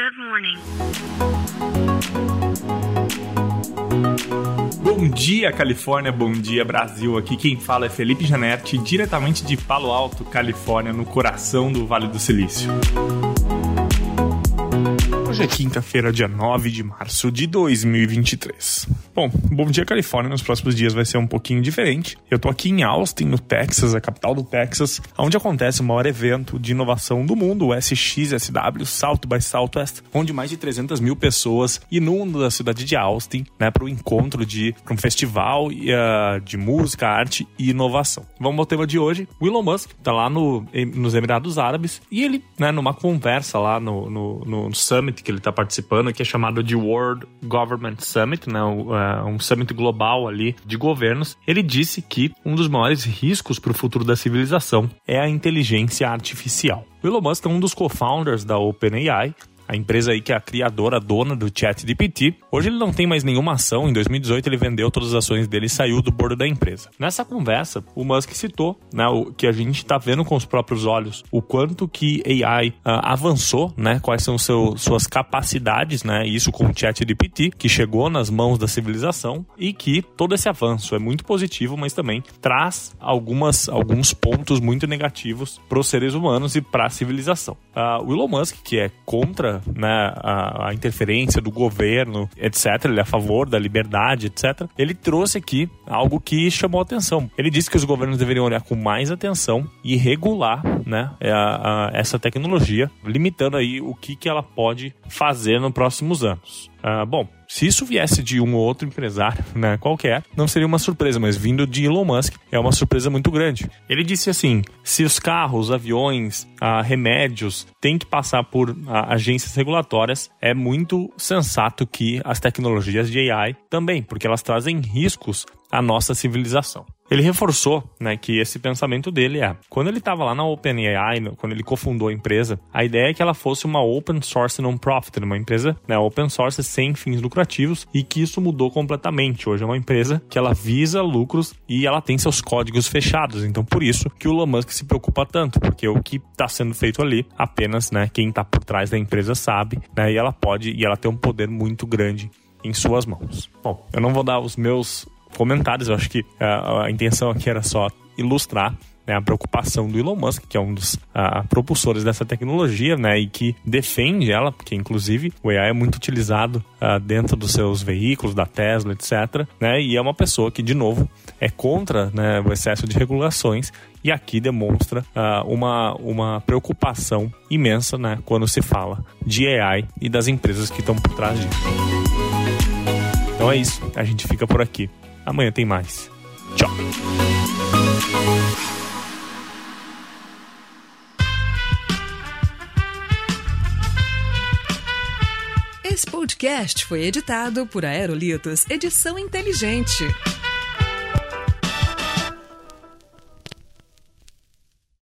Good morning. Bom dia, Califórnia. Bom dia, Brasil. Aqui quem fala é Felipe Janetti, diretamente de Palo Alto, Califórnia, no coração do Vale do Silício. Hoje é quinta-feira, dia 9 de março de 2023. Bom, Bom Dia Califórnia nos próximos dias vai ser um pouquinho diferente. Eu tô aqui em Austin, no Texas, a capital do Texas, onde acontece o maior evento de inovação do mundo, o SXSW, South by Southwest, onde mais de 300 mil pessoas inundam a cidade de Austin, né, para o encontro de um festival uh, de música, arte e inovação. Vamos ao tema de hoje. O Elon Musk tá lá no, nos Emirados Árabes e ele, né, numa conversa lá no, no, no summit que ele tá participando, que é chamado de World Government Summit, né, um summit global ali de governos, ele disse que um dos maiores riscos para o futuro da civilização é a inteligência artificial. O Elon Musk é um dos co-founders da OpenAI a empresa aí que é a criadora, dona do ChatGPT. Hoje ele não tem mais nenhuma ação. Em 2018 ele vendeu todas as ações dele e saiu do board da empresa. Nessa conversa, o Musk citou, né, o que a gente está vendo com os próprios olhos, o quanto que AI ah, avançou, né, quais são seu, suas capacidades, né, isso com o ChatGPT, que chegou nas mãos da civilização e que todo esse avanço é muito positivo, mas também traz algumas, alguns pontos muito negativos para os seres humanos e para a civilização. Uh, o Elon Musk, que é contra né, a, a, interferência do governo, etc. Ele é a favor da liberdade, etc. Ele trouxe aqui algo que chamou atenção. Ele disse que os governos deveriam olhar com mais atenção e regular né, a, a, essa tecnologia, limitando aí o que, que ela pode fazer nos próximos anos. Uh, bom, se isso viesse de um ou outro empresário, né, qualquer, não seria uma surpresa, mas vindo de Elon Musk é uma surpresa muito grande. Ele disse assim: se os carros, aviões, ah, remédios têm que passar por ah, agências regulatórias, é muito sensato que as tecnologias de AI também, porque elas trazem riscos à nossa civilização. Ele reforçou né, que esse pensamento dele é: quando ele estava lá na OpenAI, quando ele cofundou a empresa, a ideia é que ela fosse uma open source non-profit, uma empresa né, open source sem fins lucrativos, e que isso mudou completamente. Hoje é uma empresa que ela visa lucros e ela tem seus códigos fechados. Então, por isso que o Elon Musk se preocupa tanto, porque o que está sendo feito ali, apenas né, quem está por trás da empresa sabe, né, e ela pode, e ela tem um poder muito grande em suas mãos. Bom, eu não vou dar os meus comentários. Eu acho que a, é, a intenção aqui era só ilustrar né, a preocupação do Elon Musk, que é um dos uh, propulsores dessa tecnologia, né, e que defende ela, porque inclusive o AI é muito utilizado dentro dos seus veículos, da Tesla, etc. Né, e é uma pessoa que, de novo, é contra né, o excesso de regulações e aqui demonstra uh, uma, uma preocupação imensa né, quando se fala de AI e das empresas que estão por trás disso. Então é isso, a gente fica por aqui. Amanhã tem mais. Tchau. Esse podcast foi editado por Aerolitos Edição Inteligente.